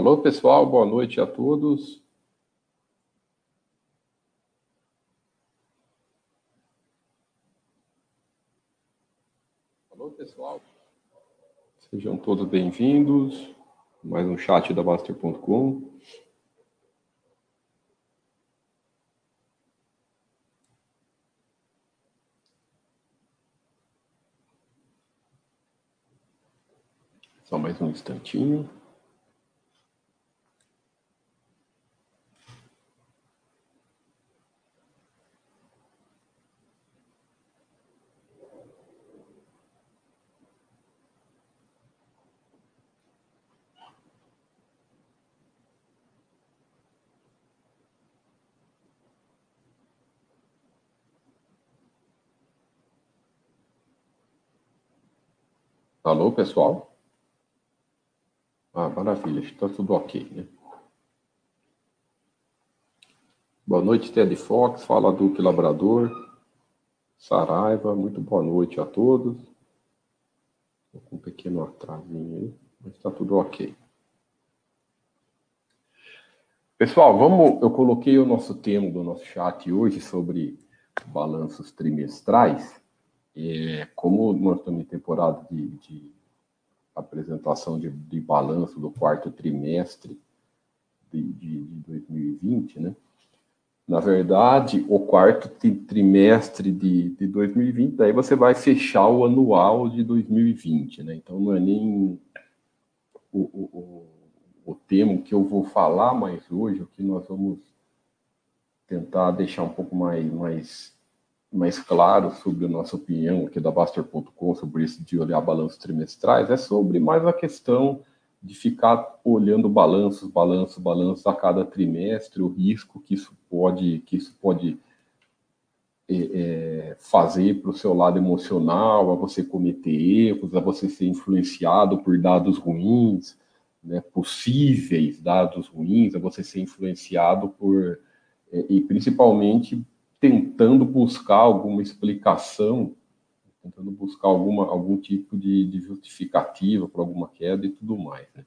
Alô, pessoal, boa noite a todos. Alô, pessoal. Sejam todos bem-vindos. Mais um chat da Baster.com. Só mais um instantinho. Alô, pessoal? Ah, maravilha, está tudo ok, né? Boa noite, Ted Fox, fala Duque Labrador, Saraiva, muito boa noite a todos. Estou com um pequeno atrasinho aí, mas está tudo ok. Pessoal, vamos. Eu coloquei o nosso tema do nosso chat hoje sobre balanços trimestrais. É, como nós estamos em temporada de, de apresentação de, de, balanço do quarto trimestre de, de, de 2020, né? Na verdade, o quarto trimestre de, de 2020, daí você vai fechar o anual de 2020, né? Então não é nem o, o, o, o tema que eu vou falar mais hoje, o que nós vamos tentar deixar um pouco mais, mais mais claro sobre a nossa opinião aqui da Baster.com sobre isso de olhar balanços trimestrais é sobre mais a questão de ficar olhando balanços, balanços, balanços a cada trimestre, o risco que isso pode, que isso pode é, é, fazer para o seu lado emocional, a você cometer erros, a você ser influenciado por dados ruins, né, possíveis dados ruins, a você ser influenciado por é, e principalmente tentando buscar alguma explicação, tentando buscar alguma, algum tipo de, de justificativa para alguma queda e tudo mais. Né?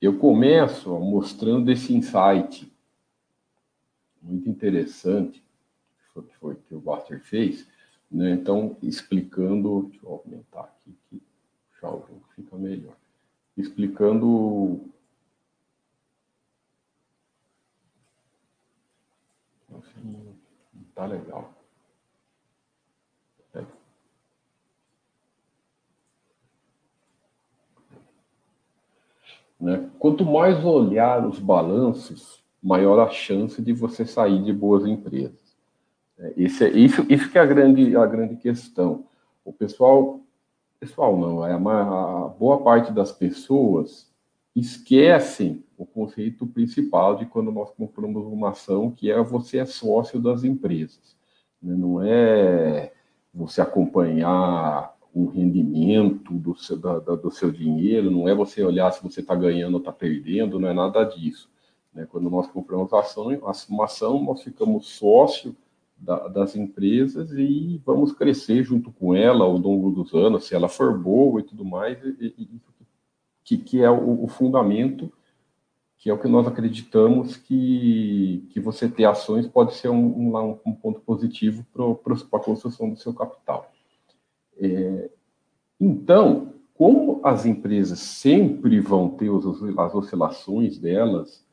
Eu começo ó, mostrando esse insight muito interessante que foi que o Buster fez, né? Então, explicando, deixa eu aumentar aqui que o fica melhor. Explicando Tá legal. É. Né? Quanto mais olhar os balanços, maior a chance de você sair de boas empresas. É, isso, é, isso, isso que é a grande, a grande questão. O pessoal, pessoal não, é uma, a boa parte das pessoas esquecem o conceito principal de quando nós compramos uma ação, que é você é sócio das empresas. Né? Não é você acompanhar um rendimento do seu, da, do seu dinheiro, não é você olhar se você está ganhando ou está perdendo, não é nada disso. Né? Quando nós compramos ação, uma ação, nós ficamos sócio da, das empresas e vamos crescer junto com ela ao longo dos anos, se ela for boa e tudo mais, e, e, que, que é o, o, fundamento, que é o que nós acreditamos que, que você ter ações pode ser um, um, um ponto positivo para a construção do seu capital. É, então, como as empresas sempre vão ter os, as oscilações delas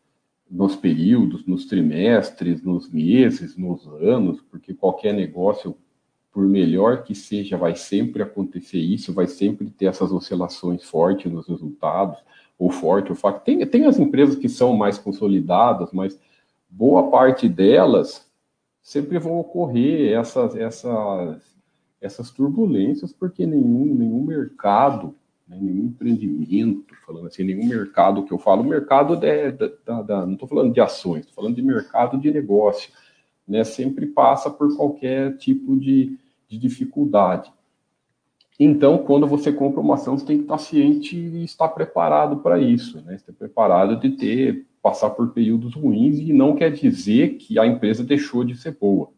nos períodos, nos trimestres, nos meses, nos anos, porque qualquer negócio por melhor que seja, vai sempre acontecer isso, vai sempre ter essas oscilações fortes nos resultados, ou forte ou fraco. Tem, tem as empresas que são mais consolidadas, mas boa parte delas sempre vão ocorrer essas, essas, essas turbulências, porque nenhum, nenhum mercado, né, nenhum empreendimento, falando assim, nenhum mercado que eu falo, mercado de, da, da, não estou falando de ações, estou falando de mercado de negócio, né, sempre passa por qualquer tipo de, de dificuldade. Então, quando você compra uma ação, você tem que estar ciente e estar preparado para isso, né? Estar preparado de ter passar por períodos ruins e não quer dizer que a empresa deixou de ser boa.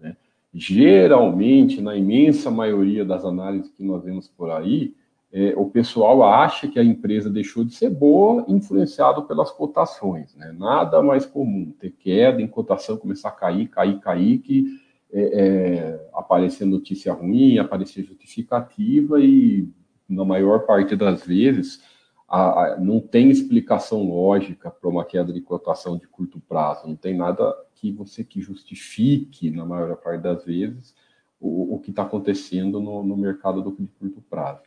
Né? Geralmente, na imensa maioria das análises que nós vemos por aí, é, o pessoal acha que a empresa deixou de ser boa, influenciado pelas cotações. Né? Nada mais comum ter queda em cotação, começar a cair, cair, cair, que é, é, aparecer notícia ruim, aparecer justificativa e, na maior parte das vezes, a, a, não tem explicação lógica para uma queda de cotação de curto prazo, não tem nada que você que justifique, na maior parte das vezes, o, o que está acontecendo no, no mercado do, de curto prazo.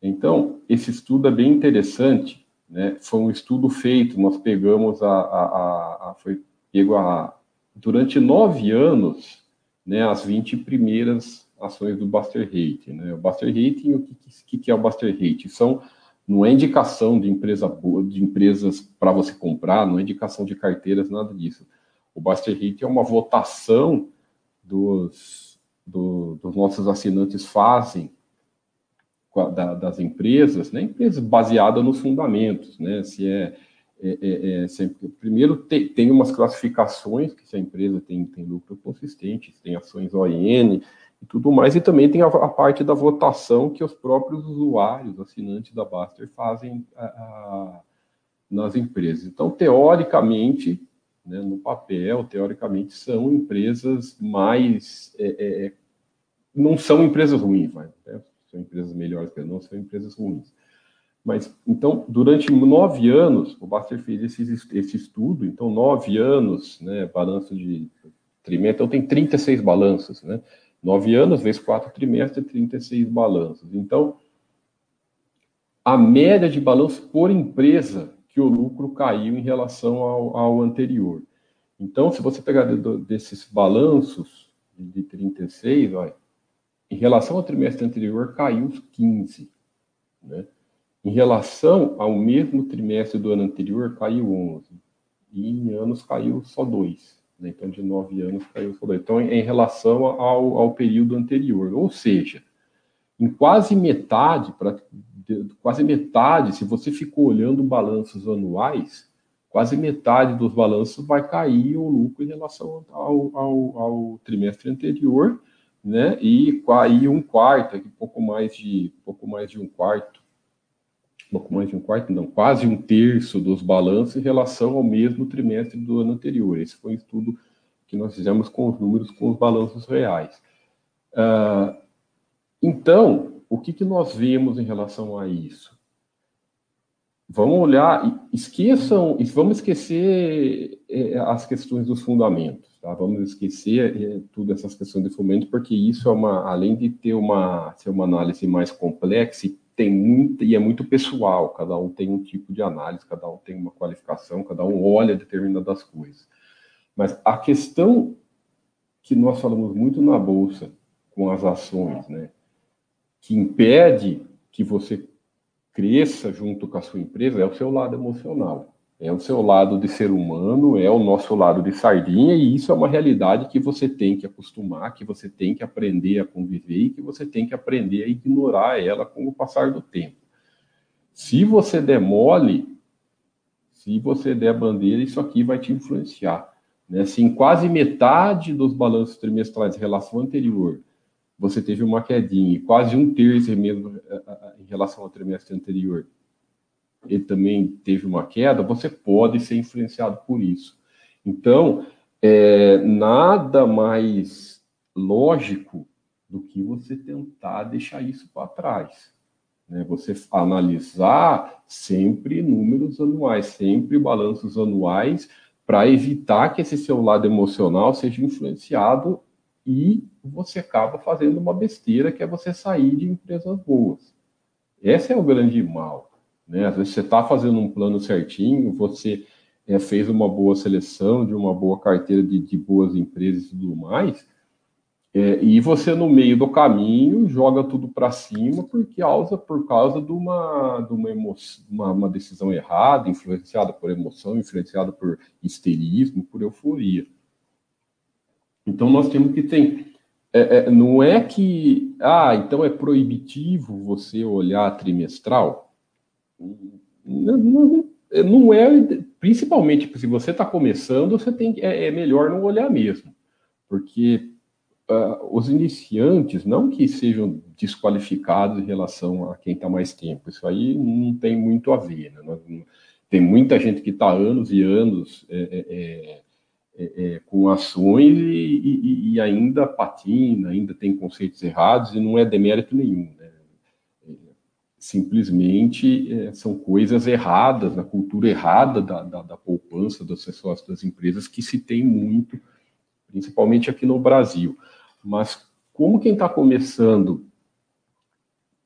Então, esse estudo é bem interessante, né? Foi um estudo feito, nós pegamos a, a, a foi pego a durante nove anos, né, as 20 primeiras ações do Buster Rate, né? O Buster Rating, o que, que, é o Buster Rate? São não é indicação de empresa de empresas para você comprar, não é indicação de carteiras, nada disso. O Buster Rate é uma votação dos, do, dos nossos assinantes fazem da, das empresas, né, empresas baseadas nos fundamentos, né, se é, é, é, é sempre, primeiro tem, tem umas classificações que se a empresa tem, tem lucro consistente, tem ações ON e tudo mais, e também tem a, a, parte da votação que os próprios usuários, assinantes da Baster, fazem a, a, nas empresas. Então, teoricamente, né, no papel, teoricamente, são empresas mais. É, é, é não são empresas ruins, vai, né? são empresas melhores que não são empresas ruins. Mas, então, durante nove anos, o Baster fez esse, esse estudo, então, nove anos, né, balanço de trimestre, então tem 36 balanços, né? Nove anos vezes quatro trimestres, 36 balanços. Então, a média de balanço por empresa que o lucro caiu em relação ao, ao anterior. Então, se você pegar de, desses balanços de 36, olha, em relação ao trimestre anterior, caiu os 15. Né? Em relação ao mesmo trimestre do ano anterior, caiu 11. E em anos caiu só 2. Né? Então, de 9 anos caiu só 2. Então, em relação ao, ao período anterior. Ou seja, em quase metade, pra, quase metade, se você ficou olhando balanços anuais, quase metade dos balanços vai cair o lucro em relação ao, ao, ao trimestre anterior né? E aí um quarto, aqui pouco mais de pouco mais de um quarto, mais de um quarto, não, quase um terço dos balanços em relação ao mesmo trimestre do ano anterior. Esse foi um estudo que nós fizemos com os números, com os balanços reais. Uh, então, o que, que nós vemos em relação a isso? Vamos olhar, esqueçam, vamos esquecer é, as questões dos fundamentos. Tá? Vamos esquecer é, tudo essas questões de fomento, porque isso é uma, além de ter uma, ser uma análise mais complexa, tem muito, e é muito pessoal, cada um tem um tipo de análise, cada um tem uma qualificação, cada um olha determinadas coisas. Mas a questão que nós falamos muito na Bolsa, com as ações, né, que impede que você cresça junto com a sua empresa, é o seu lado emocional é o seu lado de ser humano, é o nosso lado de sardinha, e isso é uma realidade que você tem que acostumar, que você tem que aprender a conviver e que você tem que aprender a ignorar ela com o passar do tempo. Se você demole, se você der bandeira, isso aqui vai te influenciar. Né? Em quase metade dos balanços trimestrais em relação ao anterior, você teve uma quedinha, e quase um terço mesmo eh, eh, em relação ao trimestre anterior, ele também teve uma queda, você pode ser influenciado por isso. Então, é, nada mais lógico do que você tentar deixar isso para trás. Né? Você analisar sempre números anuais, sempre balanços anuais, para evitar que esse seu lado emocional seja influenciado e você acaba fazendo uma besteira que é você sair de empresas boas. Esse é o grande mal. Né? Às vezes você está fazendo um plano certinho, você é, fez uma boa seleção de uma boa carteira de, de boas empresas e tudo mais, é, e você no meio do caminho joga tudo para cima por causa, por causa de, uma, de uma, emoção, uma, uma, decisão errada, influenciada por emoção, influenciada por histerismo, por euforia. Então nós temos que ter. É, é, não é que. Ah, então é proibitivo você olhar trimestral? Não, não, é, principalmente se você está começando, você tem é, é melhor não olhar mesmo, porque uh, os iniciantes, não que sejam desqualificados em relação a quem está mais tempo, isso aí não tem muito a ver. Né? Tem muita gente que está anos e anos é, é, é, é, é com ações e, e, e, ainda patina, ainda tem conceitos errados e não é demérito nenhum. Né? É, simplesmente são coisas erradas, na cultura errada da, da, da poupança, das pessoas, das empresas, que se tem muito, principalmente aqui no Brasil. Mas como quem está começando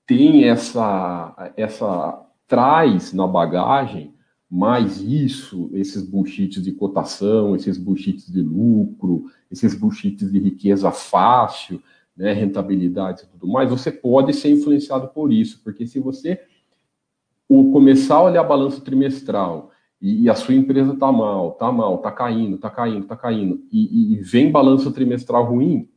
tem essa, essa traz na bagagem mais isso, esses bullshits de cotação, esses bullshits de lucro, esses bullshits de riqueza fácil, né, rentabilidade e tudo mais, você pode ser influenciado por isso, porque se você o, começar a olhar balanço trimestral e, e a sua empresa está mal, está mal, está caindo, está caindo, está caindo, e, e vem balanço trimestral ruim,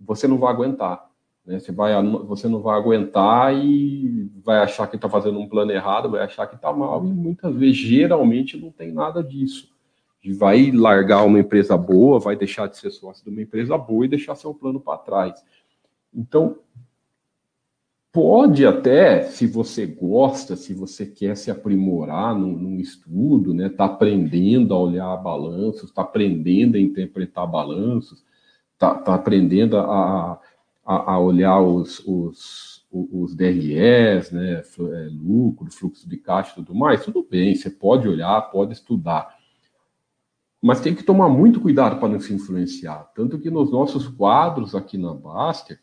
você não vai aguentar. Né? Você, vai, você não vai aguentar e vai achar que está fazendo um plano errado, vai achar que está mal, e muitas vezes, geralmente, não tem nada disso. Vai largar uma empresa boa, vai deixar de ser sócio de uma empresa boa e deixar seu plano para trás. Então, pode até, se você gosta, se você quer se aprimorar num, num estudo, né, tá aprendendo a olhar balanços, está aprendendo a interpretar balanços, está tá aprendendo a, a, a olhar os, os, os né, é, lucro, fluxo de caixa e tudo mais, tudo bem, você pode olhar, pode estudar. Mas tem que tomar muito cuidado para não se influenciar. Tanto que nos nossos quadros aqui na Baster,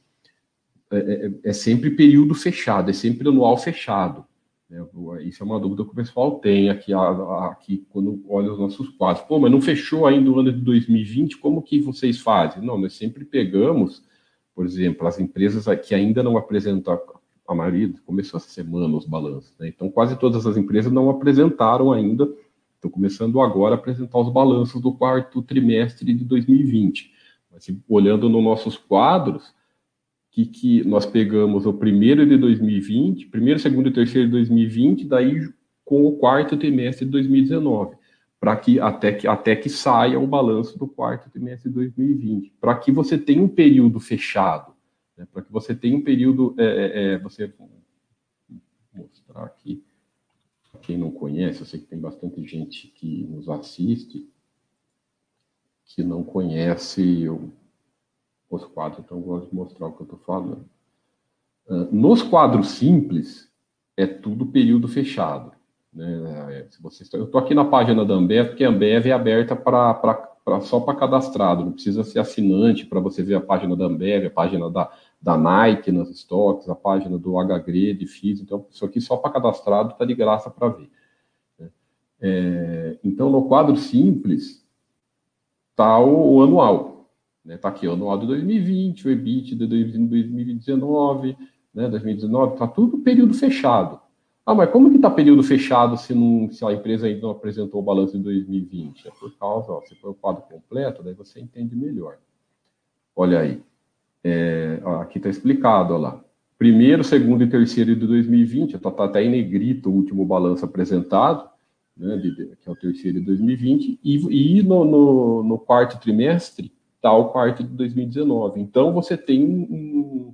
é, é, é sempre período fechado, é sempre anual fechado. Né? Isso é uma dúvida que o pessoal tem aqui, aqui quando olha os nossos quadros. Pô, mas não fechou ainda o ano de 2020, como que vocês fazem? Não, nós sempre pegamos, por exemplo, as empresas que ainda não apresentam, a maioria começou essa semana os balanços, né? então quase todas as empresas não apresentaram ainda, estão começando agora a apresentar os balanços do quarto trimestre de 2020. Mas olhando nos nossos quadros, que, que nós pegamos o primeiro de 2020, primeiro, segundo e terceiro de 2020, daí com o quarto trimestre de 2019, para que até, que até que saia o balanço do quarto trimestre de 2020, para que você tenha um período fechado, né, para que você tenha um período, é, é, é você vou mostrar aqui, quem não conhece, eu sei que tem bastante gente que nos assiste que não conhece os quadros, então eu gosto de mostrar o que eu estou falando. Uh, nos quadros simples, é tudo período fechado. Né? É, se você está, eu estou aqui na página da Ambev, porque a Ambev é aberta pra, pra, pra só para cadastrado, não precisa ser assinante para você ver a página da Ambev, a página da, da Nike nas estoques, a página do HGRE, de FIS, então isso aqui só para cadastrado está de graça para ver. Né? É, então, no quadro simples, está o, o anual. Né? Tá aqui o anual de 2020, o EBIT de 2019, né? 2019, tá tudo período fechado. Ah, mas como que tá período fechado se, não, se a empresa ainda não apresentou o balanço de 2020? É por causa, ó, você põe o quadro completo, daí você entende melhor. Olha aí. É, ó, aqui está explicado, ó lá. Primeiro, segundo e terceiro de 2020, está tá até em negrito o último balanço apresentado, né, de, que é o terceiro de 2020, e, e no, no, no quarto trimestre, tal quarto de 2019. Então, você tem um,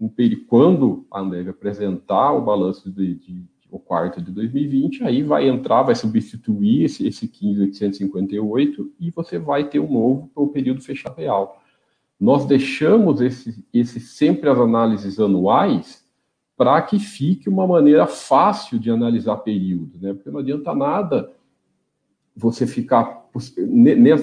um período, quando a Ambev apresentar o balanço de, de, o quarto de 2020, aí vai entrar, vai substituir esse, esse 15.858 e você vai ter um novo o período fechado real. Nós deixamos esse, esse sempre as análises anuais para que fique uma maneira fácil de analisar período, né? Porque não adianta nada você ficar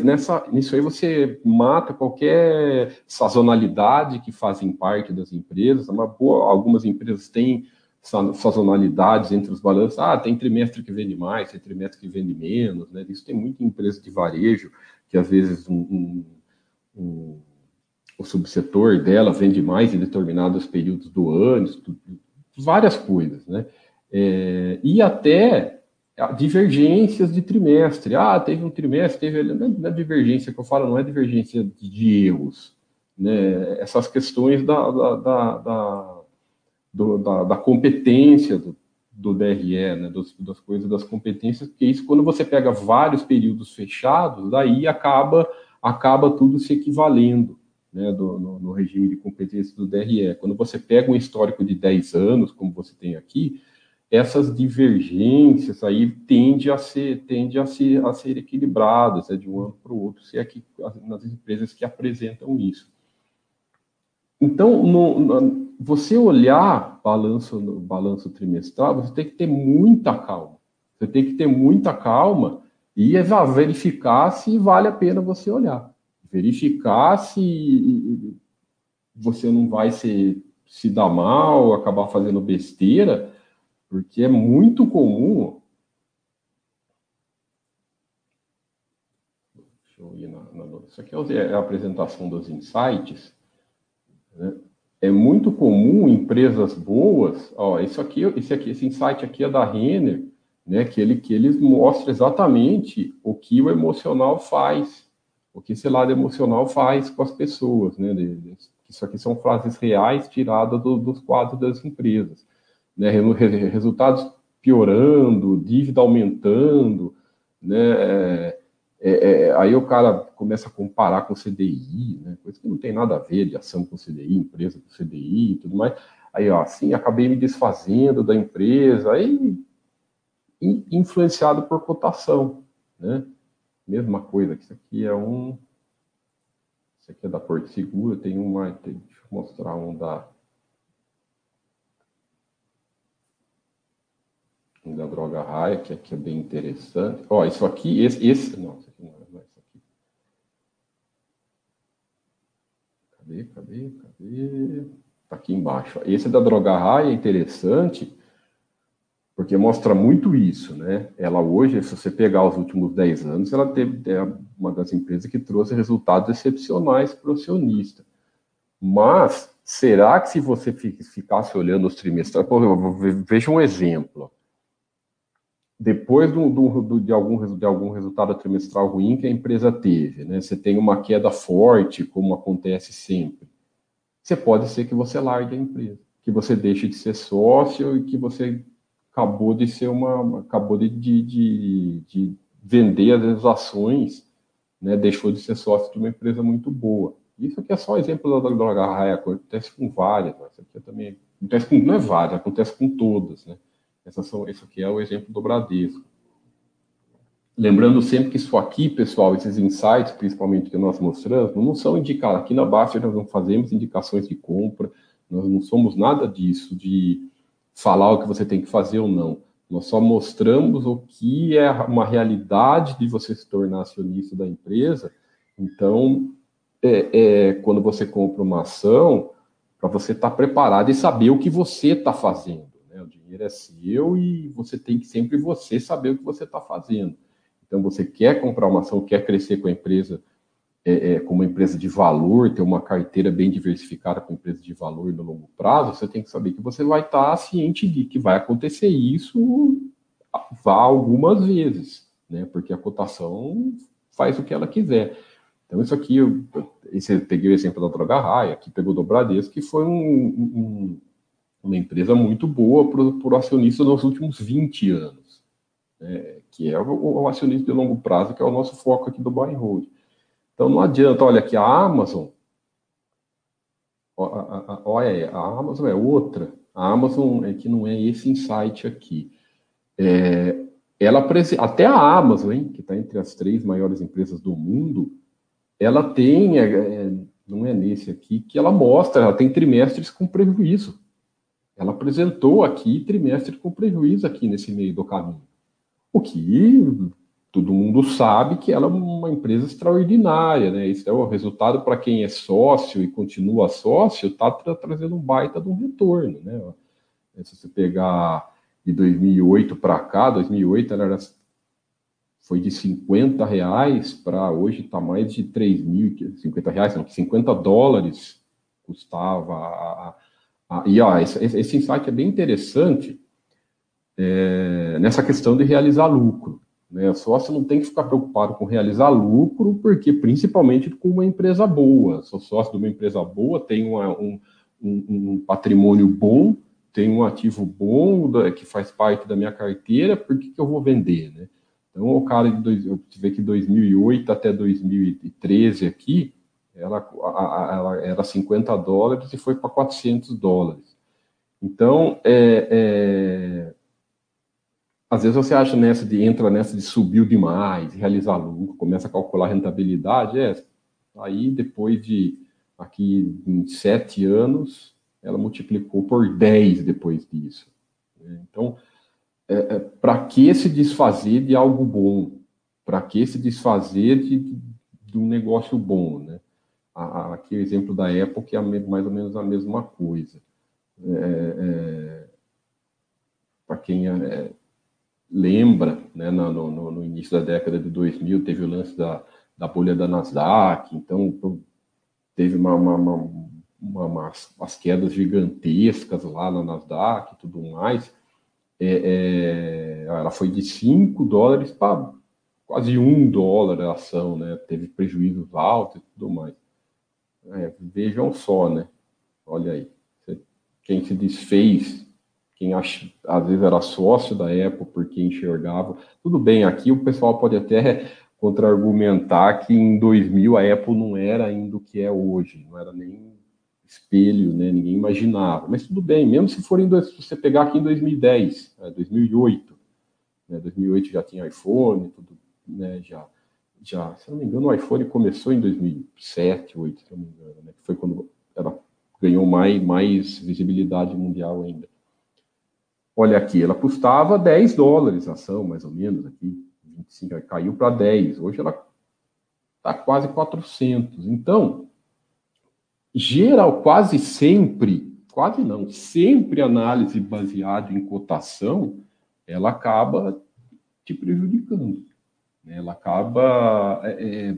nessa nisso aí você mata qualquer sazonalidade que fazem parte das empresas. Uma boa, algumas empresas têm sazonalidades entre os balanços. Ah, tem trimestre que vende mais, tem trimestre que vende menos, né? Isso tem muita empresa de varejo que às vezes um, um, um, o subsetor dela vende mais em determinados períodos do ano, várias coisas, né? É, e até divergências de trimestre. Ah, teve um trimestre, teve. Não é divergência que eu falo, não é divergência de erros. Né? Essas questões da, da, da, da, do, da, da competência do, do DRE, né? das, das coisas das competências, porque isso, quando você pega vários períodos fechados, daí acaba, acaba tudo se equivalendo. Né, do, no, no, regime de competência do DRE. Quando você pega um histórico de 10 anos, como você tem aqui, essas divergências aí tendem a ser, tende a ser, a ser equilibradas é de um ano para o outro, se é que nas empresas que apresentam isso. Então, no, no, você olhar balanço, balanço trimestral, você tem que ter muita calma. Você tem que ter muita calma e verificar se vale a pena você olhar. Verificar se você não vai se, se dar mal, acabar fazendo besteira, porque é muito comum. Deixa eu ir na. na isso aqui é a apresentação dos insights. Né? É muito comum empresas boas. Ó, isso aqui, esse aqui, esse insight aqui é da Renner, né? Que ele que eles mostra exatamente o que o emocional faz, o que esse lado emocional faz com as pessoas, né? Isso aqui são frases reais tiradas do, dos quadros das empresas né, resultados piorando, dívida aumentando, né, é, é, é, aí o cara começa a comparar com o CDI, né, coisa que não tem nada a ver de ação com CDI, empresa com CDI e tudo mais. Aí, ó, assim, acabei me desfazendo da empresa, aí influenciado por cotação, né? Mesma coisa, que isso aqui é um... Isso aqui é da Porto Segura, tem uma... Tem, deixa eu mostrar um da da droga raia, que aqui é bem interessante. Ó, isso aqui, esse, esse não, isso aqui não é, é isso aqui. Cadê, cadê, cadê? Tá aqui embaixo. Esse da droga raia é interessante, porque mostra muito isso, né? Ela hoje, se você pegar os últimos 10 anos, ela teve é uma das empresas que trouxe resultados excepcionais para o acionista. Mas, será que se você ficasse olhando os trimestrais, veja um exemplo depois do, do, de, algum, de algum resultado trimestral ruim que a empresa teve, né? Você tem uma queda forte, como acontece sempre. Você pode ser que você largue a empresa, que você deixe de ser sócio e que você acabou de ser uma, acabou de, de, de, de vender as ações, né? Deixou de ser sócio de uma empresa muito boa. Isso aqui é só exemplo da droga raia, acontece com várias, isso aqui é também acontece com não é várias, acontece com todas, né? Essas são, esse aqui é o exemplo do Bradesco. Lembrando sempre que isso aqui, pessoal, esses insights, principalmente que nós mostramos, não são indicados. Aqui na Baster nós não fazemos indicações de compra, nós não somos nada disso, de falar o que você tem que fazer ou não. Nós só mostramos o que é uma realidade de você se tornar acionista da empresa. Então, é, é quando você compra uma ação, para você estar tá preparado e saber o que você está fazendo o dinheiro é seu e você tem que sempre você saber o que você está fazendo. Então, você quer comprar uma ação, quer crescer com a empresa, é, é, com uma empresa de valor, ter uma carteira bem diversificada com empresa de valor no longo prazo, você tem que saber que você vai estar tá ciente de que vai acontecer isso vá algumas vezes, né? Porque a cotação faz o que ela quiser. Então, isso aqui, eu, esse, eu peguei o exemplo da Droga Raia, aqui pegou do Bradesco, que foi um, um, uma empresa muito boa para o acionista nos últimos 20 anos, né, que é o, o, acionista de longo prazo, que é o nosso foco aqui do buy and hold. Então não adianta, olha aqui, a Amazon, olha, a Amazon é outra, a Amazon é que não é esse insight aqui. É, ela até a Amazon, hein, que está entre as três maiores empresas do mundo, ela tem, é, é, não é nesse aqui, que ela mostra, ela tem trimestres com prejuízo. Ela apresentou aqui trimestre com prejuízo aqui nesse meio do caminho. O que todo mundo sabe que ela é uma empresa extraordinária, né? Isso é o resultado para quem é sócio e continua sócio, está tra trazendo um baita de um retorno, né? Se você pegar de 2008 para cá, 2008 ela era, foi de 50 reais para hoje está mais de 3 mil, 50 reais, não, 50 dólares custava a, ah, e ó, esse, esse insight é bem interessante é, nessa questão de realizar lucro. Né? Sócio não tem que ficar preocupado com realizar lucro, porque principalmente com uma empresa boa. Sou sócio de uma empresa boa, tem uma, um, um, um, patrimônio bom, tem um ativo bom da, que faz parte da minha carteira, por que, que eu vou vender? Né? Então, o cara de dois, eu tive que 2008 até 2013 aqui, ela, ela era 50 dólares e foi para 400 dólares. Então, é, é, às vezes você acha nessa de entra nessa de subiu demais, realizar lucro, começa a calcular rentabilidade, é, aí depois de aqui em sete anos, ela multiplicou por 10 depois disso. Então, é, é, para que se desfazer de algo bom? Para que se desfazer de, de, um negócio bom, né? Aqui o exemplo da Apple, é mais ou menos a mesma coisa. É, é, para quem é, lembra, né, no, no, no, início da década de 2000, teve o lance da, da bolha da Nasdaq, então teve uma, uma, uma, uma umas, umas, quedas gigantescas lá na Nasdaq e tudo mais. É, é, ela foi de 5 dólares para quase 1 dólar a ação, né? Teve prejuízos altos e tudo mais. É, vejam só, né? Olha aí. Quem se desfez, quem ach, às vezes era sócio da Apple porque enxergava. Tudo bem, aqui o pessoal pode até contra-argumentar que em 2000 a Apple não era ainda o que é hoje, não era nem espelho, né? Ninguém imaginava. Mas tudo bem, mesmo se for em se você pegar aqui em 2010, né? 2008, né? 2008 já tinha iPhone, tudo, né? Já já, se não me engano, o iPhone começou em 2007, 2008, se não me engano, né? Foi quando ela ganhou mais, mais visibilidade mundial ainda. Olha aqui, ela custava 10 dólares a ação, mais ou menos, aqui, 25, caiu para 10. Hoje ela está quase 400. Então, geral, quase sempre, quase não, sempre análise baseada em cotação, ela acaba te prejudicando. Né? Ela acaba é, é,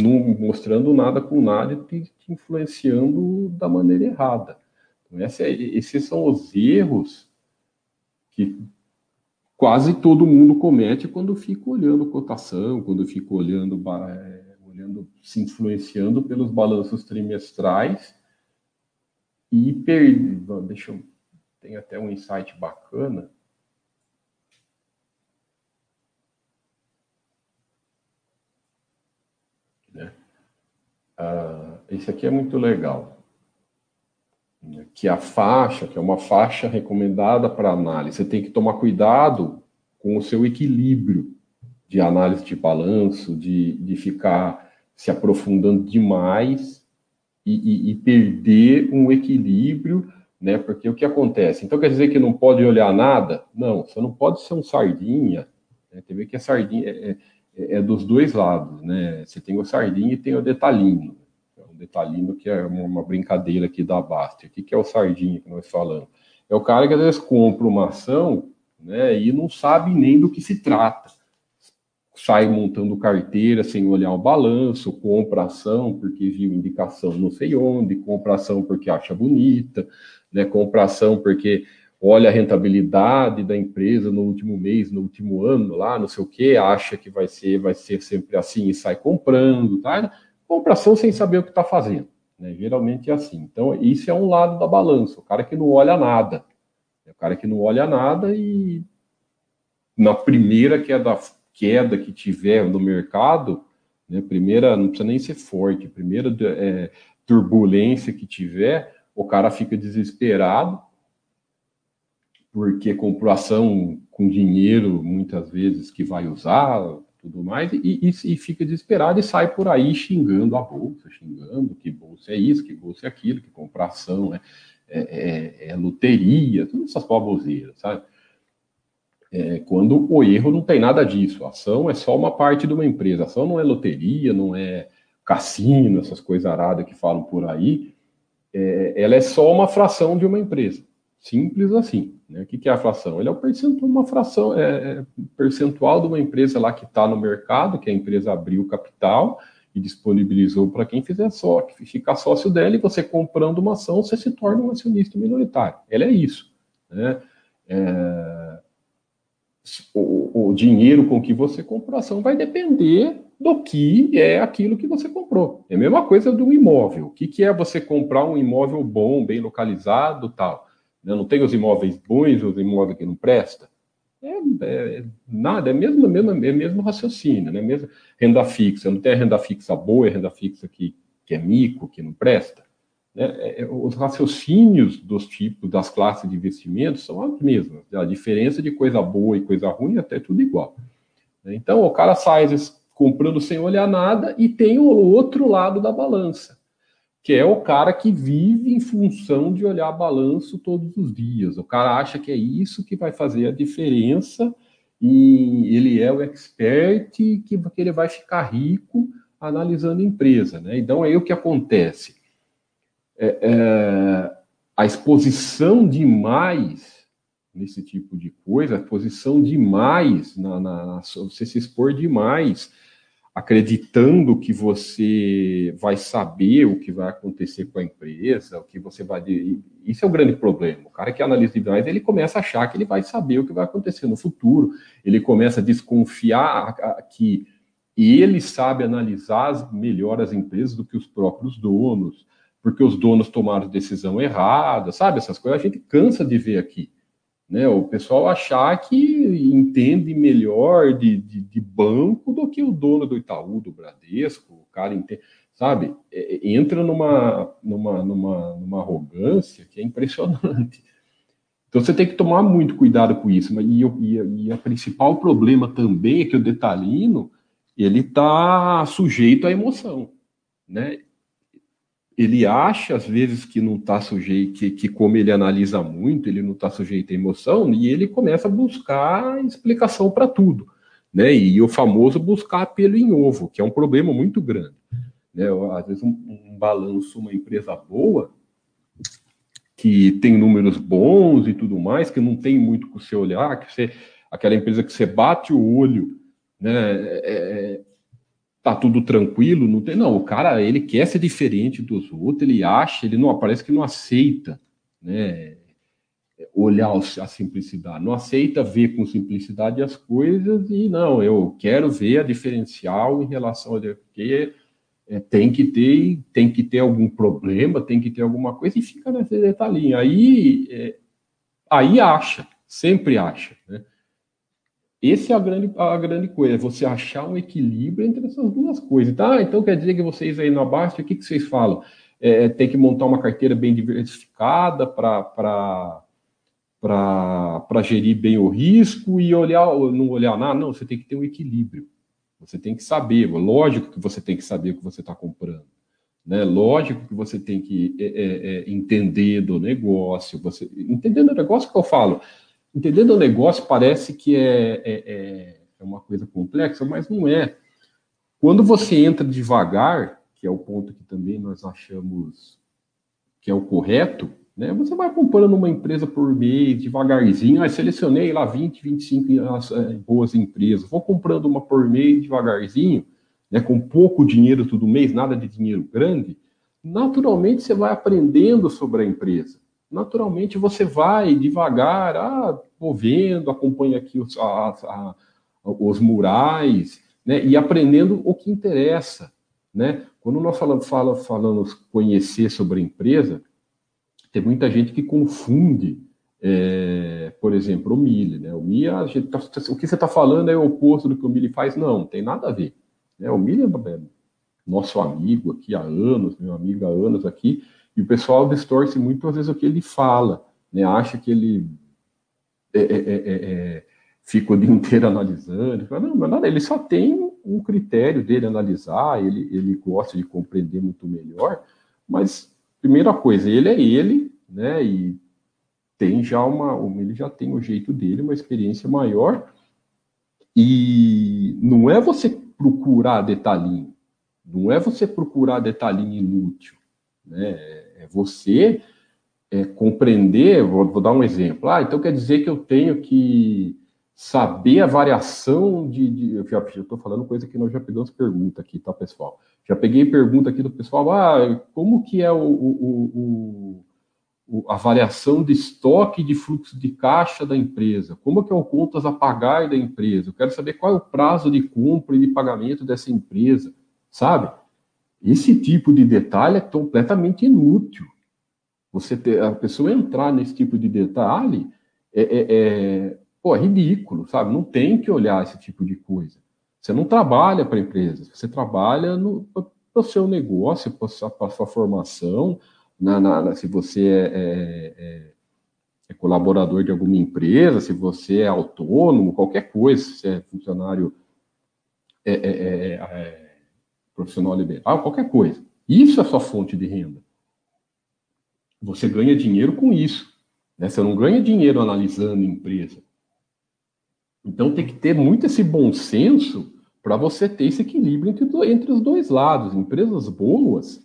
não mostrando nada com nada e te, influenciando da maneira errada. Então, é, esses são os erros que quase todo mundo comete quando fica olhando cotação, quando fica olhando, é, olhando se influenciando pelos balanços trimestrais e perde. Deixa eu. Tem até um insight bacana Ah, esse aqui é muito legal. Que a faixa, que é uma faixa recomendada para análise, você tem que tomar cuidado com o seu equilíbrio de análise de balanço, de, de ficar se aprofundando demais e, e, e perder um equilíbrio, né? Porque o que acontece? Então quer dizer que não pode olhar nada? Não, você não pode ser um sardinha. Né? Tem que a sardinha. É, é é, é dos dois lados, né? Você tem o sardinha e tem o detalhinho. O detalhinho que é uma brincadeira aqui da Basta. O que é o sardinha que nós falamos? É o cara que às vezes compra uma ação né, e não sabe nem do que se trata. Sai montando carteira sem olhar o balanço, compra ação porque viu indicação não sei onde, compra ação porque acha bonita, né, compra ação porque olha a rentabilidade da empresa no último mês, no último ano, lá, não sei o que, acha que vai ser, vai ser sempre assim e sai comprando, tá? Compração sem saber o que está fazendo, né? Geralmente é assim. Então, isso é um lado da balança, o cara que não olha nada. É o cara que não olha nada e na primeira queda, queda que tiver no mercado, né, primeira, não precisa nem ser forte, primeira é, turbulência que tiver, o cara fica desesperado, porque comprou ação com dinheiro, muitas vezes, que vai usar, tudo mais, e, e, e, fica desesperado e sai por aí xingando a bolsa, xingando que bolsa é isso, que bolsa é aquilo, que comprar ação é, é, é, é loteria, todas essas baboseiras, sabe? É, quando o erro não tem nada disso, a ação é só uma parte de uma empresa, a ação não é loteria, não é cassino, essas coisas aradas que falam por aí, é, ela é só uma fração de uma empresa. Simples assim. Né? O que é a fração? Ele é o percentual, uma fração, é, é percentual de uma empresa lá que está no mercado, que a empresa abriu capital e disponibilizou para quem fizer só, ficar sócio dela e você comprando uma ação, você se torna um acionista minoritário. Ele é isso. Né? É, o, o, dinheiro com que você comprou a ação vai depender do que é aquilo que você comprou. É a mesma coisa do imóvel. O que, que é você comprar um imóvel bom, bem localizado tal? Né? Não tem os imóveis bons, os imóveis que não prestam. É, é, nada, é mesmo, é mesmo, é mesmo raciocínio, né? Mesmo renda fixa, não tem renda fixa boa renda fixa que, que é mico, que não presta. Né? É, é, os raciocínios dos tipos, das classes de investimentos são as mesmas. A diferença de coisa boa e coisa ruim é até tudo igual. Então, o cara sai comprando sem olhar nada e tem o outro lado da balança, que é o cara que vive em função de olhar balanço todos os dias. O cara acha que é isso que vai fazer a diferença e ele é o expert que, que ele vai ficar rico analisando a empresa. Né? Então, é o que acontece. É, é, a exposição demais nesse tipo de coisa, a exposição demais, na, na, na, você se expor demais, acreditando que você vai saber o que vai acontecer com a empresa, o que você vai. Isso é o grande problema. O cara que analisa demais, ele começa a achar que ele vai saber o que vai acontecer no futuro, ele começa a desconfiar que ele sabe analisar melhor as empresas do que os próprios donos, porque os donos tomaram decisão errada, sabe? Essas coisas a gente cansa de ver aqui né? O pessoal achar que entende melhor de, de, de, banco do que o dono do Itaú, do Bradesco, o cara entende, sabe? É, é, entra numa, numa, numa, numa arrogância que é impressionante. Então você tem que tomar muito cuidado com isso. E, e, e a principal problema também é que o detalhino ele está sujeito à emoção, né? Ele acha às vezes que não está sujeito, que, que como ele analisa muito, ele não está sujeito à emoção, e ele começa a buscar explicação para tudo, né? E o famoso buscar pelo em ovo, que é um problema muito grande. Né? Às vezes um, um balanço, uma empresa boa, que tem números bons e tudo mais, que não tem muito com você olhar, que você, aquela empresa que você bate o olho, né? É, é tá tudo tranquilo, não tem. Não, o cara, ele quer ser diferente dos outros, ele acha, ele não parece que não aceita, né? Olhar a simplicidade, não aceita ver com simplicidade as coisas e não, eu quero ver a diferencial em relação a porque é, tem que ter, tem que ter algum problema, tem que ter alguma coisa e fica nesse detalhinho. Aí, é, aí acha, sempre acha, né? Esse é a grande, a grande coisa, é você achar um equilíbrio entre essas duas coisas. Tá? Então quer dizer que vocês aí no Abaixo, o que, que vocês falam? É, tem que montar uma carteira bem diversificada para gerir bem o risco e olhar, não olhar nada. Não, você tem que ter um equilíbrio. Você tem que saber, lógico que você tem que saber o que você está comprando. Né? Lógico que você tem que é, é, é entender do negócio. Você, entendendo o negócio que eu falo, Entendendo o negócio parece que é, é, é, é uma coisa complexa, mas não é. Quando você entra devagar, que é o ponto que também nós achamos que é o correto, né? Você vai comprando uma empresa por mês, devagarzinho. Ah, selecionei lá 20, 25 é, boas empresas. Vou comprando uma por mês, devagarzinho, né? com pouco dinheiro todo mês, nada de dinheiro grande. Naturalmente, você vai aprendendo sobre a empresa naturalmente você vai devagar, ah, vou vendo, acompanho aqui os, a, a, os murais, né, e aprendendo o que interessa, né? Quando nós falamos, fala, falamos conhecer sobre a empresa, tem muita gente que confunde, é, por exemplo, o Mille, né? O Mille, tá, o que você está falando é o oposto do que o Mille faz? Não, não tem nada a ver. Né? O Mille é nosso amigo aqui há anos, meu amigo há anos aqui, e o pessoal distorce muito, às vezes, o que ele fala, né? acha que ele é, é, é, é, é fica o dia inteiro analisando. Não, mas nada, ele só tem um critério dele analisar, ele, ele gosta de compreender muito melhor, mas, primeira coisa, ele é ele, né? E tem já uma, ele já tem o jeito dele, uma experiência maior, e não é você procurar detalhinho, não é você procurar detalhinho inútil, né? É você é, compreender, vou, vou, dar um exemplo. Ah, então quer dizer que eu tenho que saber a variação de. de eu já estou falando coisa que nós já pegamos pergunta aqui, tá, pessoal? Já peguei pergunta aqui do pessoal, ah, como que é o, o, o, a variação de estoque de fluxo de caixa da empresa? Como que é o contas a pagar da empresa? Eu quero saber qual é o prazo de compra e de pagamento dessa empresa, sabe? Esse tipo de detalhe é completamente inútil. Você ter, a pessoa entrar nesse tipo de detalhe é, é, é, pô, é ridículo, sabe? Não tem que olhar esse tipo de coisa. Você não trabalha para empresas, você trabalha para o seu negócio, para a sua formação, na, na, se você é, é, é, é, colaborador de alguma empresa, se você é autônomo, qualquer coisa, se é funcionário é, é, é, profissional liberal, qualquer coisa. Isso é sua fonte de renda. Você ganha dinheiro com isso. Né? Você não ganha dinheiro analisando empresa. Então tem que ter muito esse bom senso para você ter esse equilíbrio entre, entre os dois lados. Empresas boas,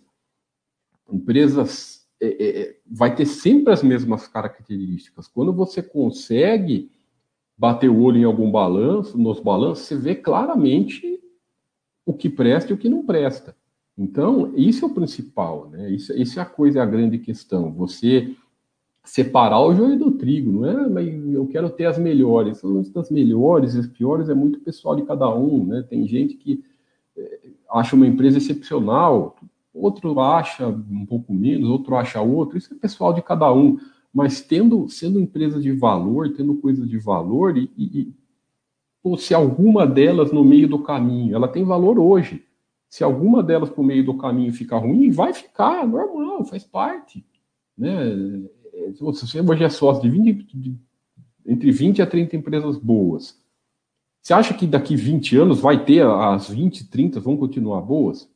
empresas é, é, é, vai ter sempre as mesmas características. Quando você consegue bater o olho em algum balanço, nos balanços, você vê claramente o que presta e o que não presta. Então, isso é o principal, né? Isso, isso é a coisa, é a grande questão. Você separar o joio do trigo, não é? Mas eu quero ter as melhores. Das melhores, as piores é muito pessoal de cada um, né? Tem gente que é, acha uma empresa excepcional, outro acha um pouco menos, outro acha outro. Isso é pessoal de cada um. Mas tendo, sendo empresa de valor, tendo coisas de valor e, e ou se alguma delas no meio do caminho, ela tem valor hoje. Se alguma delas por meio do caminho ficar ruim, vai ficar, normal, faz parte. Né? se você hoje é sócio de, 20, de entre 20 a 30 empresas boas, você acha que daqui 20 anos vai ter as 20, 30 vão continuar boas?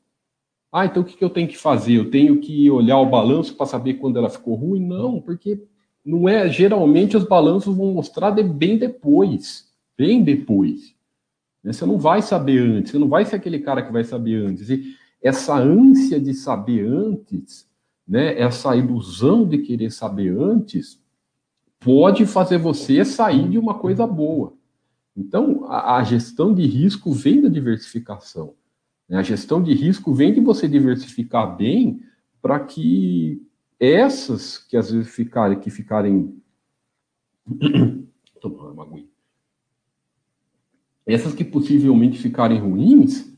Ah, então o que, eu tenho que fazer? Eu tenho que olhar o balanço para saber quando ela ficou ruim? Não, porque não é. Geralmente os balanços vão mostrar de bem depois. Bem depois. Né? Você não vai saber antes, você não vai ser aquele cara que vai saber antes. E essa ânsia de saber antes né, essa ilusão de querer saber antes, pode fazer você sair de uma coisa boa. Então, a, a gestão de risco vem da diversificação. Né? A gestão de risco vem de você diversificar bem para que essas que às vezes ficarem, que ficarem. Tomar uma aguinha. Essas que possivelmente ficarem ruins,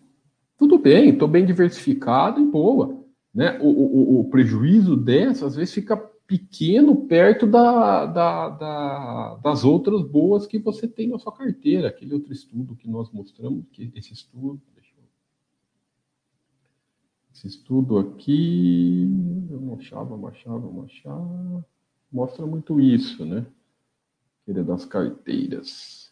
tudo bem, estou bem diversificado e boa né, o, o, o, prejuízo dessa às vezes fica pequeno perto da, da, da, das outras boas que você tem na sua carteira. Aquele outro estudo que nós mostramos, que esse estudo, eu, esse estudo aqui, achar, mostra muito isso, né? Aquele das carteiras.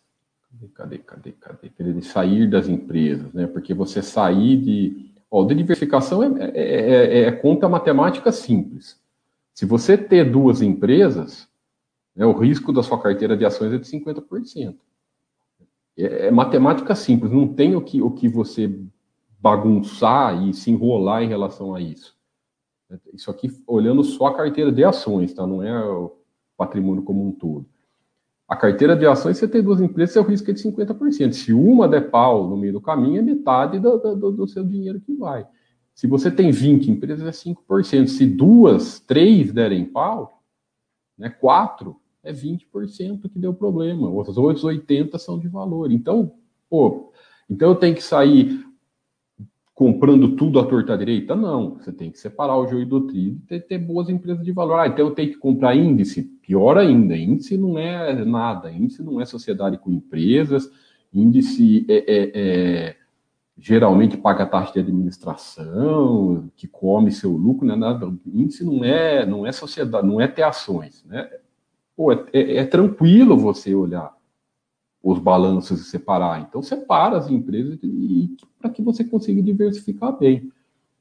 Cadê, cadê, cadê, de sair das empresas, né? Porque você sair de Ó, de diversificação é, é, é, é, conta matemática simples. Se você ter duas empresas, né, o risco da sua carteira de ações é de 50%. É, é matemática simples, não tem o que, o que você bagunçar e se enrolar em relação a isso. Isso aqui olhando só a carteira de ações, tá? Não é o patrimônio como um todo. A carteira de ações, você tem duas empresas, seu risco é de 50%. Se uma der pau no meio do caminho, é metade do, do, do seu dinheiro que vai. Se você tem 20 empresas, é 5%. Se duas, três derem pau, né, quatro, é 20% que deu problema. Os outros 80% são de valor. Então, pô, então eu tenho que sair comprando tudo à torta direita? Não, você tem que separar o joio do trigo e ter, boas empresas de valor. Ah, então eu tenho que comprar índice? Pior ainda, índice não é nada, índice não é sociedade com empresas, índice é, é, é geralmente paga taxa de administração, que come seu lucro, não é nada. Índice não é, não é sociedade, não é ter ações, né? Pô, é, é, é tranquilo você olhar os balanços e separar. Então, separa as empresas para que você consiga diversificar bem.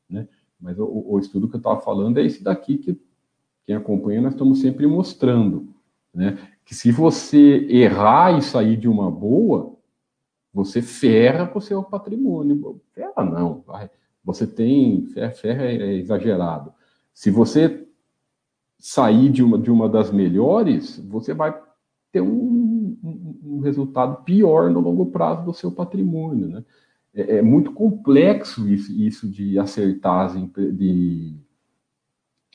Né? Mas o, o estudo que eu estava falando é esse daqui que quem acompanha nós estamos sempre mostrando. Né? Que se você errar e sair de uma boa, você ferra com o seu patrimônio. Ferra não, vai. Você tem. Ferra é exagerado. Se você sair de uma, de uma das melhores, você vai ter um, um, resultado pior no longo prazo do seu patrimônio. Né? É, é muito complexo isso, isso de acertar, de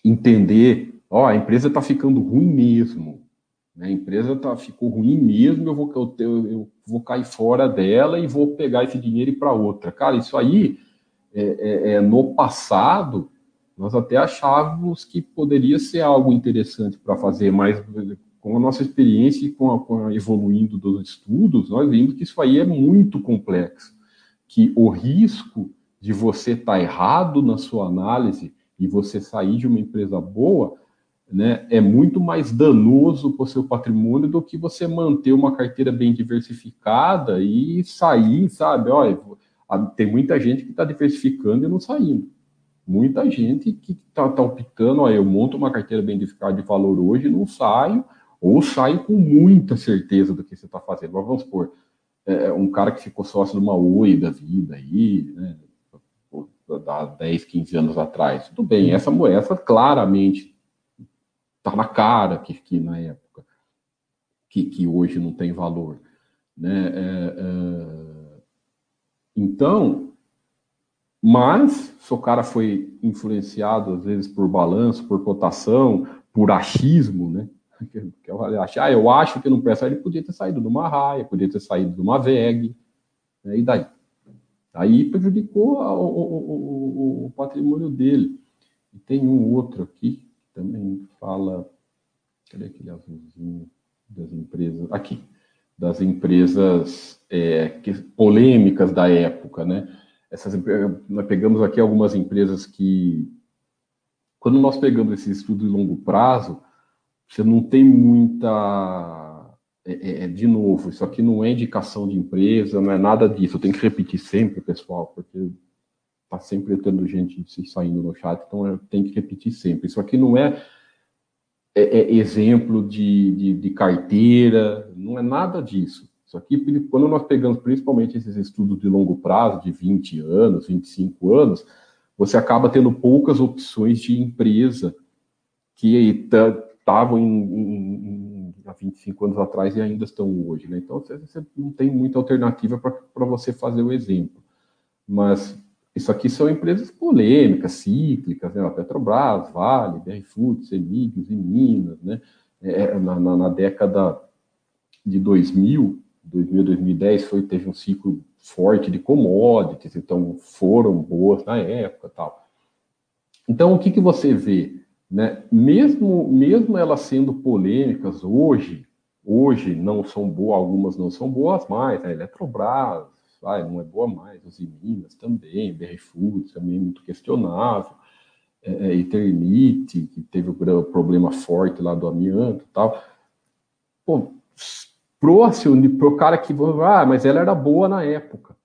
entender, ó, a empresa está ficando ruim mesmo. Né? A empresa tá, ficou ruim mesmo, eu vou, eu, eu vou cair fora dela e vou pegar esse dinheiro e para outra. Cara, isso aí, é, é, é, no passado, nós até achávamos que poderia ser algo interessante para fazer, mas com a nossa experiência e com a, com a evoluindo dos estudos, nós vimos que isso aí é muito complexo, que o risco de você estar tá errado na sua análise e você sair de uma empresa boa, né, é muito mais danoso para o seu patrimônio do que você manter uma carteira bem diversificada e sair, sabe? Olha, tem muita gente que está diversificando e não saindo. Muita gente que está tá optando, olha, eu monto uma carteira bem diversificada de valor hoje não saio, ou saio com muita certeza do que você está fazendo. Mas vamos supor, é, é, um cara que ficou sócio de uma Oi da vida aí, né, há 10, 15 anos atrás. Tudo bem, essa moeda claramente tá na cara que, que na época, que, que hoje não tem valor. Né? É, é... Então, mas se o cara foi influenciado, às vezes, por balanço, por cotação, por achismo, né? Que eu achar, ah, eu acho que não presta, ele podia ter saído de uma raia, podia ter saído de uma VEG, né? e daí? Aí prejudicou o, o, o, o patrimônio dele. E tem um outro aqui, também fala, cadê aquele azulzinho das empresas? Aqui, das empresas é, que, polêmicas da época, né? Essas, nós pegamos aqui algumas empresas que, quando nós pegamos esse estudo de longo prazo, você não tem muita. É, é, é, de novo, isso aqui não é indicação de empresa, não é nada disso. Eu tenho que repetir sempre, pessoal, porque tá sempre tendo gente se saindo no chat, então eu tenho que repetir sempre. Isso aqui não é, é, é exemplo de, de, de, carteira, não é nada disso. Isso aqui, quando nós pegamos principalmente esses estudos de longo prazo, de 20 anos, 25 anos, você acaba tendo poucas opções de empresa que estavam há 25 anos atrás e ainda estão hoje. Né? Então, você, você não tem muita alternativa para você fazer o exemplo. Mas isso aqui são empresas polêmicas, cíclicas, né? A Petrobras, Vale, BR Foods, Semígios e Minas, né? É, é, na, na, na, década de 2000, 2000, 2010, foi, teve um ciclo forte de commodities, então foram boas na época tal. Então, o que, que você vê? Né? Mesmo, mesmo elas sendo polêmicas hoje, hoje não são boas, algumas não são boas mais, a né? Eletrobras, vai, não é boa mais, os Minas também, BR Foods também muito questionável, é, é, Eternite, que teve o problema forte lá do amianto e tal. Pô, pro, assim, pro cara que, ah, mas ela era boa na época.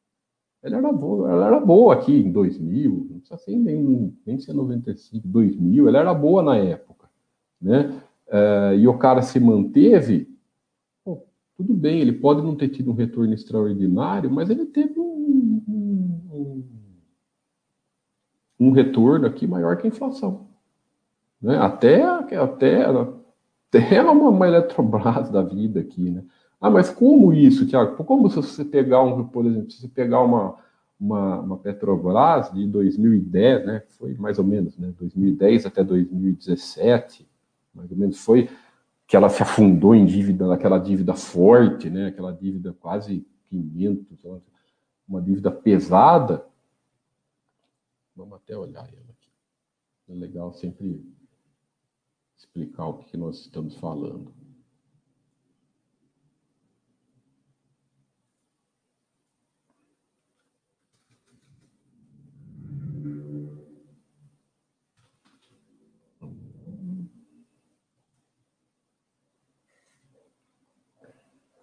Ela era boa, ela era boa aqui em 2000, não precisa ser nem, nem ser 95, 2000, ela era boa na época, né? É, e o cara se manteve, tudo bem, ele pode não ter tido um retorno extraordinário, mas ele teve um, um, um retorno aqui maior que a inflação. Né? Até, até, até uma, uma Eletrobras da vida aqui, né? Ah, mas como isso, Tiago? Como se você pegar um, por exemplo, se você pegar uma, uma, uma, Petrobras de 2010, né? Foi mais ou menos, né? 2010 até 2017, mais ou menos, foi que ela se afundou em dívida, aquela dívida forte, né? Aquela dívida quase 500, uma dívida pesada. Vamos até olhar ela aqui. É legal sempre explicar o que nós estamos falando.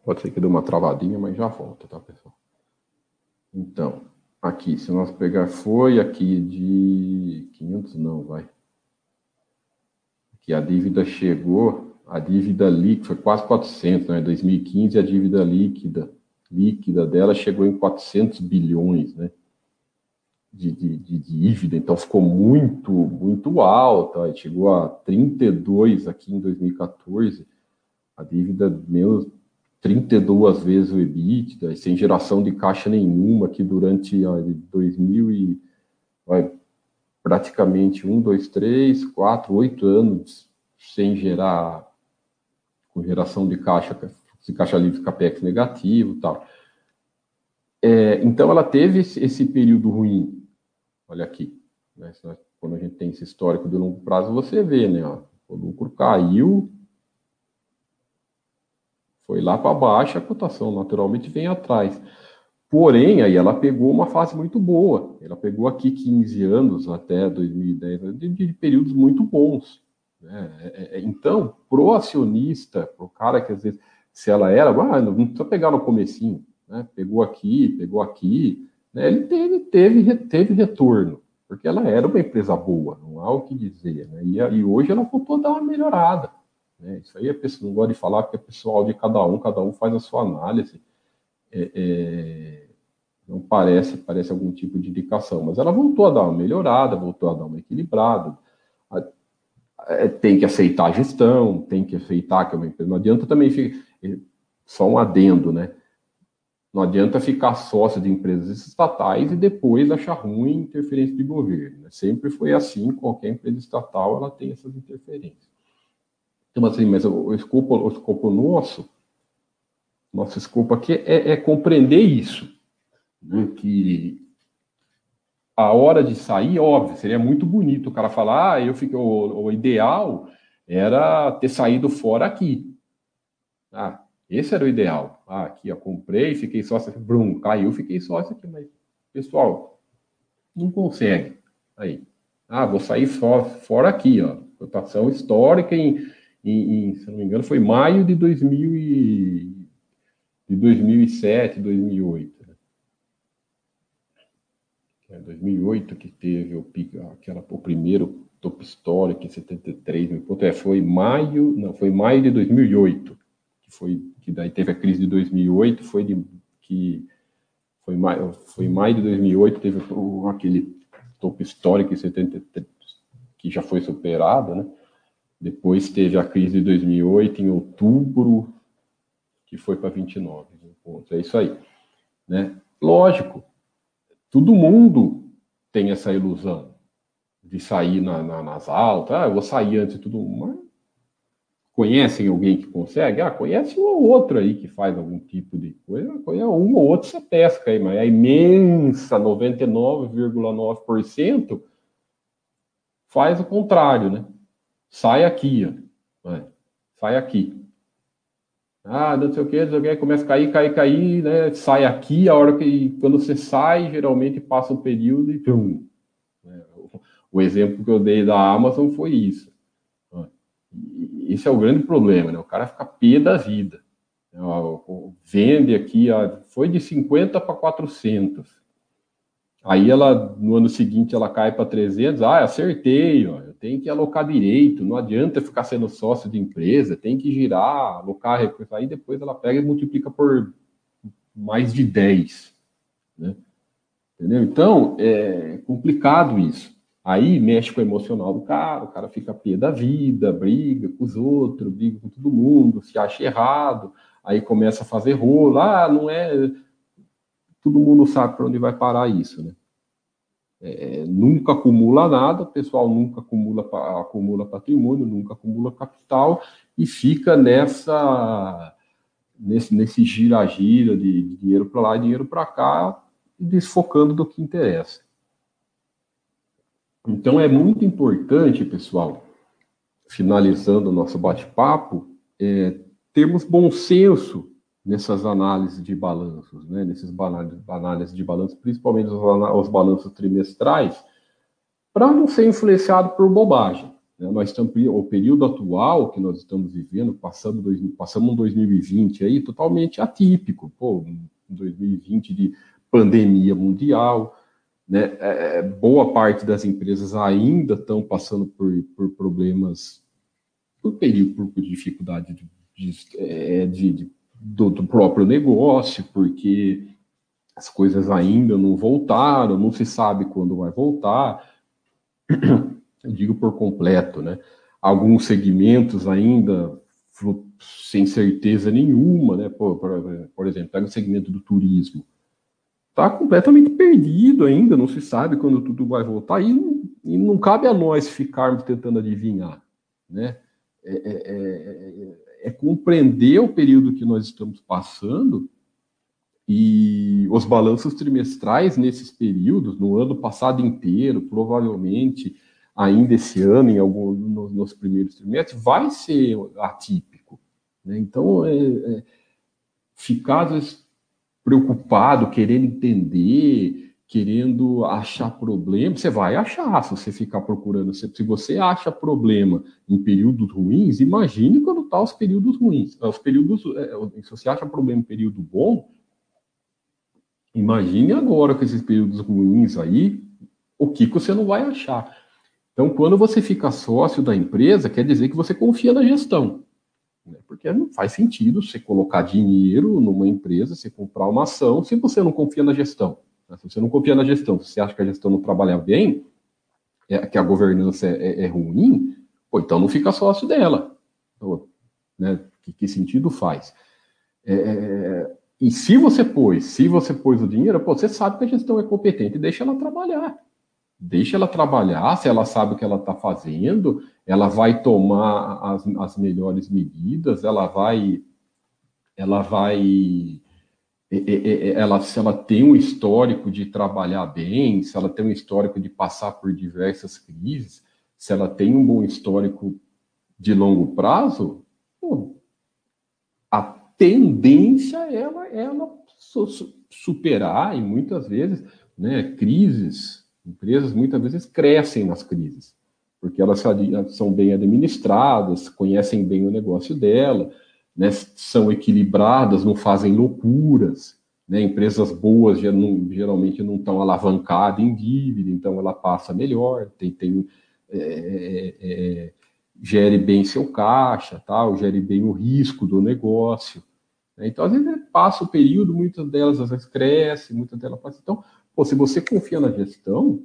Pode ser que dê uma travadinha, mas já volta, tá, pessoal? Então, aqui, se nós pegar, foi aqui de 500, não, vai. Aqui a dívida chegou, a dívida líquida foi quase 400, né? Em 2015 a dívida líquida, líquida dela chegou em 400 bilhões, né? De, de, de dívida, então ficou muito, muito alta, chegou a 32 aqui em 2014, a dívida menos 32 vezes o EBITDA, sem geração de caixa nenhuma aqui durante ó, 2000 e praticamente um, dois, três, quatro, oito anos sem gerar com geração de caixa, de caixa livre capex negativo, tal. É, então ela teve esse, esse, período ruim. Olha aqui, né, quando a gente tem esse histórico de longo prazo, você vê, né? Ó, o lucro caiu foi lá para baixo, a cotação naturalmente vem atrás. Porém, aí ela pegou uma fase muito boa. Ela pegou aqui 15 anos até 2010, de, períodos muito bons. Né? É, é, é então, pro acionista, pro cara que às vezes, se ela era, ah, não precisa pegar no comecinho, né? Pegou aqui, pegou aqui, né? Ele teve, teve, teve retorno, porque ela era uma empresa boa, não há o que dizer, né? E, e hoje ela voltou a dar uma melhorada. Né? Isso aí a pessoa não gosta de falar, porque é pessoal de cada um, cada um faz a sua análise. É, é, não parece, parece algum tipo de indicação, mas ela voltou a dar uma melhorada, voltou a dar uma equilibrada. É, tem que aceitar a gestão, tem que aceitar que é uma empresa. Não adianta também ficar, só um adendo, né? Não adianta ficar sócio de empresas estatais e depois achar ruim interferência de governo. Né? Sempre foi assim, qualquer empresa estatal ela tem essas interferências. Então, assim, mas o escopo, o escopo nosso, nosso escopo aqui é, é compreender isso, né? que a hora de sair, óbvio, seria muito bonito o cara falar, ah, eu fiquei, o, o ideal era ter saído fora aqui. Ah, esse era o ideal. Ah, aqui eu comprei, fiquei sócio, brum, caiu, fiquei sócio aqui, mas pessoal, não consegue. Aí, ah, vou sair só fora aqui, ó. Cotação histórica em, em, em, se não me engano, foi maio de 2000 e, de 2007, 2008. Né? É 2008 que teve o, aquela, o primeiro top histórico em 73 mil pontos. É, foi maio, não, foi maio de 2008 foi que daí teve a crise de 2008, foi de que foi maio, foi maio de 2008 teve aquele topo histórico em 73 que já foi superado, né? Depois teve a crise de 2008 em outubro que foi para 29 pontos. É isso aí, né? Lógico, todo mundo tem essa ilusão de sair na, na, nas altas, ah, eu vou sair antes de tudo, mas Conhecem alguém que consegue? Ah, conhece um ou outro aí que faz algum tipo de coisa. Conhece um ou outro você pesca aí, mas a imensa 99,9% faz o contrário, né? Sai aqui, ó. Sai aqui. Ah, não sei o que, que, começa a cair, cair, cair, né? Sai aqui, a hora que quando você sai, geralmente passa um período e pum. Né? O exemplo que eu dei da Amazon foi isso. Esse é o grande problema, né? O cara fica pé da vida. Vende aqui, foi de 50 para 400. Aí ela, no ano seguinte, ela cai para 300. Ah, acertei, ó, eu tenho que alocar direito. Não adianta ficar sendo sócio de empresa, tem que girar, alocar recursos. Aí depois ela pega e multiplica por mais de 10. Né? Entendeu? Então, é complicado isso. Aí mexe com o emocional do cara, o cara fica pé da vida, briga com os outros, briga com todo mundo, se acha errado, aí começa a fazer rolo, ah, não é. Todo mundo sabe para onde vai parar isso, né? É, nunca acumula nada, o pessoal nunca acumula, acumula patrimônio, nunca acumula capital e fica nessa nesse, nesse gira-gira de, de dinheiro para lá e dinheiro para cá, desfocando do que interessa. Então é muito importante, pessoal, finalizando o nosso bate-papo, é, termos bom senso nessas análises de balanços, né, nesses análises de balanços, principalmente os, os balanços trimestrais, para não ser influenciado por bobagem. Né? Nós estamos, o período atual que nós estamos vivendo, passando dois, passamos um 2020 aí totalmente atípico, pô, um 2020 de pandemia mundial, né? É, é, boa parte das empresas ainda estão passando por, por problemas, por período, por dificuldade de, de, é, de, de do, do, próprio negócio, porque as coisas ainda não voltaram, não se sabe quando vai voltar. Eu digo por completo, né? Alguns segmentos ainda sem certeza nenhuma, né? Por, por, por exemplo, pega o segmento do turismo está completamente perdido ainda, não se sabe quando tudo vai voltar, e, e não cabe a nós ficarmos tentando adivinhar, né? É, é, é, compreender o período que nós estamos passando e os balanços trimestrais nesses períodos, no ano passado inteiro, provavelmente ainda esse ano, em algum, nos, nos primeiros trimestres, vai ser atípico. Né? Então, é, é, ficar preocupado, querendo entender, querendo achar problema, você vai achar se você ficar procurando. Se você acha problema em períodos ruins, imagine quando está os períodos ruins. Os períodos, é, se você acha problema em período bom, imagine agora com esses períodos ruins aí, o que, que você não vai achar. Então, quando você fica sócio da empresa, quer dizer que você confia na gestão. Né? Porque não faz sentido você colocar dinheiro numa empresa, você comprar uma ação, se você não confia na gestão. Né? Se você não confia na gestão, se você acha que a gestão não trabalha bem, é, que a governança é, é, é ruim, pô, então não fica sócio dela. Então, né? que, que, sentido faz? É, é, e se você pôs, se você pôs o dinheiro, pô, você sabe que a gestão é competente, deixa ela trabalhar deixa ela trabalhar, se ela sabe o que ela está fazendo, ela vai tomar as, as melhores medidas, ela vai, ela vai, ela, se ela tem um histórico de trabalhar bem, se ela tem um histórico de passar por diversas crises, se ela tem um bom histórico de longo prazo, pô, a tendência é ela, ela superar e muitas vezes, né, crises. Empresas muitas vezes crescem nas crises, porque elas são bem administradas, conhecem bem o negócio dela, né, são equilibradas, não fazem loucuras. Né, empresas boas geralmente não estão alavancadas em dívida, então ela passa melhor, tem, tem é, é, é, gere bem seu caixa, tal, gere bem o risco do negócio. Né, então, às vezes, passa o período, muitas delas às vezes crescem, muitas delas passam. Então, Pô, se você confia na gestão,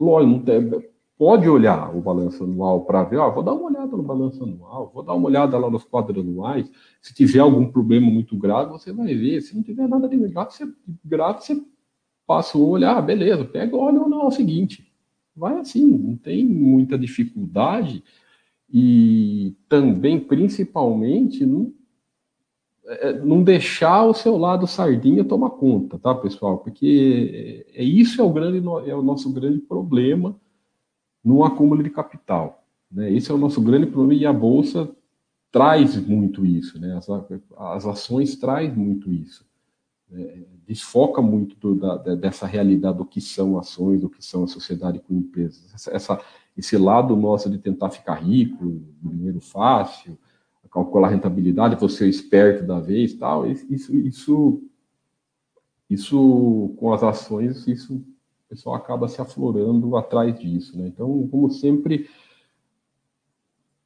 lógico, tem, pode olhar o balanço anual para ver, ó, vou dar uma olhada no balanço anual, vou dar uma olhada lá nos quadros anuais. Se tiver algum problema muito grave, você vai ver. Se não tiver nada de grave, você, grave, você passa o olhar, ah, beleza, pega, olha o anual seguinte. Vai assim, não tem muita dificuldade. E também, principalmente, não é, não deixar o seu lado sardinha tomar conta, tá, pessoal? Porque é, é isso é o grande é o nosso grande problema no acúmulo de capital, né? Esse é o nosso grande problema e a bolsa traz muito isso, né? As, as ações traz muito isso, né? desfoca muito do, da, dessa realidade do que são ações, do que são a sociedade com empresas. Essa, essa, esse lado nosso de tentar ficar rico, dinheiro fácil, calcular rentabilidade, você é esperto da vez tal, isso, isso, isso com as ações, isso o pessoal acaba se aflorando atrás disso, né? Então, como sempre,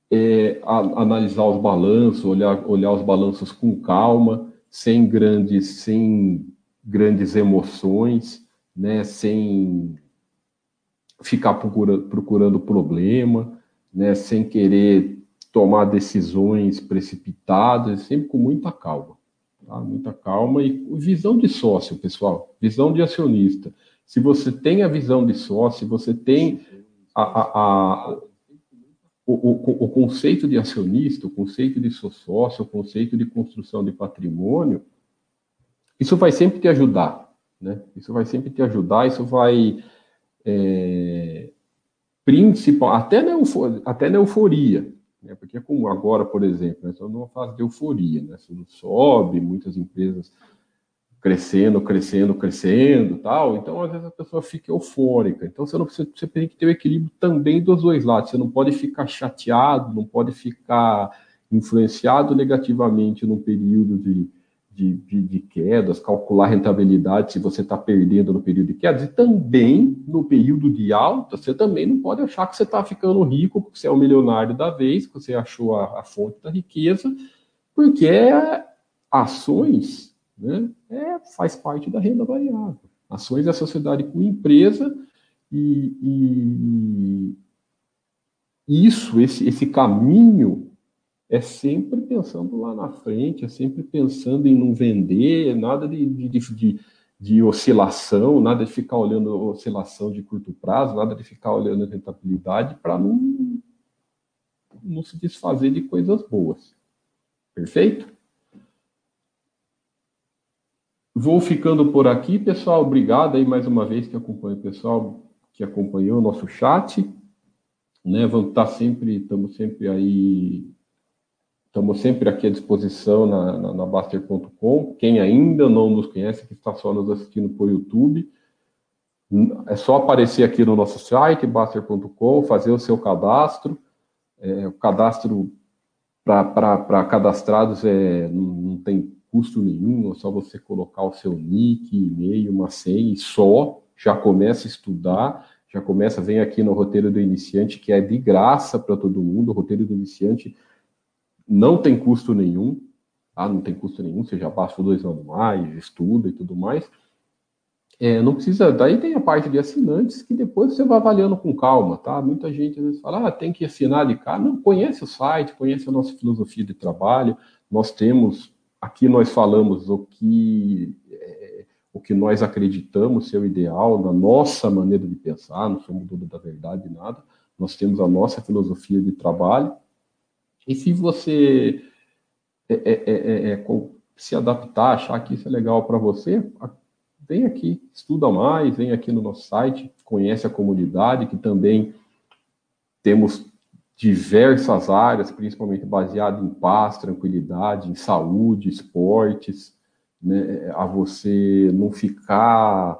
é, a, analisar os balanços, olhar, olhar os balanços com calma, sem grandes, sem grandes emoções, né? Sem ficar procura, procurando problema, né? Sem querer tomar decisões precipitadas, sempre com muita calma. Tá? Muita calma e visão de sócio, pessoal, visão de acionista. Se você tem a visão de sócio, se você tem a, a, a o, o, o, conceito de acionista, o conceito de sócio, o conceito de construção de patrimônio, isso vai sempre te ajudar, né? Isso vai sempre te ajudar, isso vai é, principal, até na, euforia, até na euforia, né? Porque é como agora, por exemplo, né? estamos numa fase de euforia, né? Tudo sobe, muitas empresas crescendo, crescendo, crescendo, tal. Então, às vezes a pessoa fica eufórica. Então, você não precisa, você tem que ter o equilíbrio também dos dois lados. Você não pode ficar chateado, não pode ficar influenciado negativamente num período de de, de, de, quedas, calcular rentabilidade se você está perdendo no período de quedas, e também no período de alta, você também não pode achar que você está ficando rico porque você é o milionário da vez, que você achou a, a fonte da riqueza, porque é, ações né, é, faz parte da renda variável. Ações é a sociedade com empresa e, e isso, esse, esse caminho é sempre pensando lá na frente, é sempre pensando em não vender, nada de, de, de, de oscilação, nada de ficar olhando oscilação de curto prazo, nada de ficar olhando rentabilidade para não, não se desfazer de coisas boas. Perfeito? Vou ficando por aqui, pessoal. Obrigado aí mais uma vez que acompanha o pessoal que acompanhou o nosso chat. Né, vamos estar sempre, estamos sempre aí Estamos sempre aqui à disposição na, na, na Baster.com. Quem ainda não nos conhece, que está só nos assistindo por YouTube, é só aparecer aqui no nosso site, Baster.com, fazer o seu cadastro. É, o cadastro para cadastrados é, não, não, tem custo nenhum, é só você colocar o seu nick, e-mail, uma senha e só, já começa a estudar, já começa, vem aqui no roteiro do iniciante, que é de graça para todo mundo, o roteiro do iniciante não tem custo nenhum, tá? não tem custo nenhum, você já baixa dois anos mais, estuda e tudo mais. É, não precisa, daí tem a parte de assinantes que depois você vai avaliando com calma, tá? Muita gente às vezes fala, ah, tem que assinar de cá. Não, conhece o site, conhece a nossa filosofia de trabalho. Nós temos, aqui nós falamos o que, é, o que nós acreditamos ser o ideal, na nossa maneira de pensar, não somos dono da verdade, nada. Nós temos a nossa filosofia de trabalho e se você é, é, é, é se adaptar, achar que isso é legal para você, vem aqui, estuda mais, vem aqui no nosso site, conhece a comunidade, que também temos diversas áreas, principalmente baseado em paz, tranquilidade, em saúde, esportes, né, a você não ficar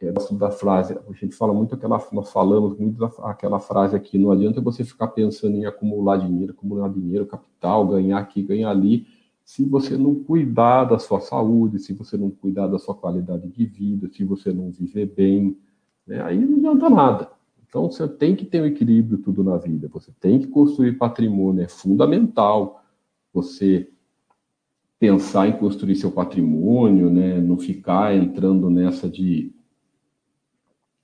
é, da frase, a gente fala muito aquela, nós falamos muito aquela frase aqui, não adianta você ficar pensando em acumular dinheiro, acumular dinheiro, capital, ganhar aqui, ganhar ali, se você não cuidar da sua saúde, se você não cuidar da sua qualidade de vida, se você não viver bem, né, aí não adianta nada. Então você tem que ter um equilíbrio tudo na vida, você tem que construir patrimônio, é fundamental você pensar em construir seu patrimônio, né, não ficar entrando nessa de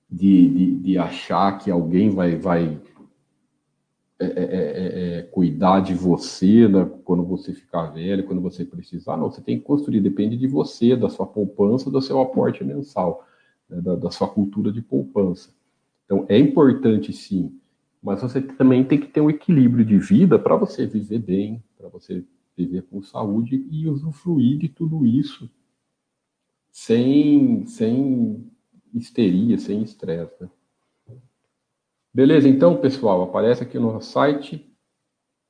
de, de, de achar que alguém vai, vai é é, é, é, é, cuidar de você né, quando você ficar velho, quando você precisar. Não, você tem que construir, depende de você, da sua poupança, do seu aporte mensal, né, da, da, sua cultura de poupança. Então, é importante sim, mas você também tem que ter um equilíbrio de vida para você viver bem, para você viver com saúde e usufruir de tudo isso sem, sem histeria, sem estresse. Né? Beleza, então, pessoal, aparece aqui no nosso site.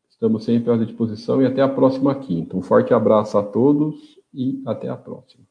Estamos sempre à disposição e até a próxima quinta. Um forte abraço a todos e até a próxima.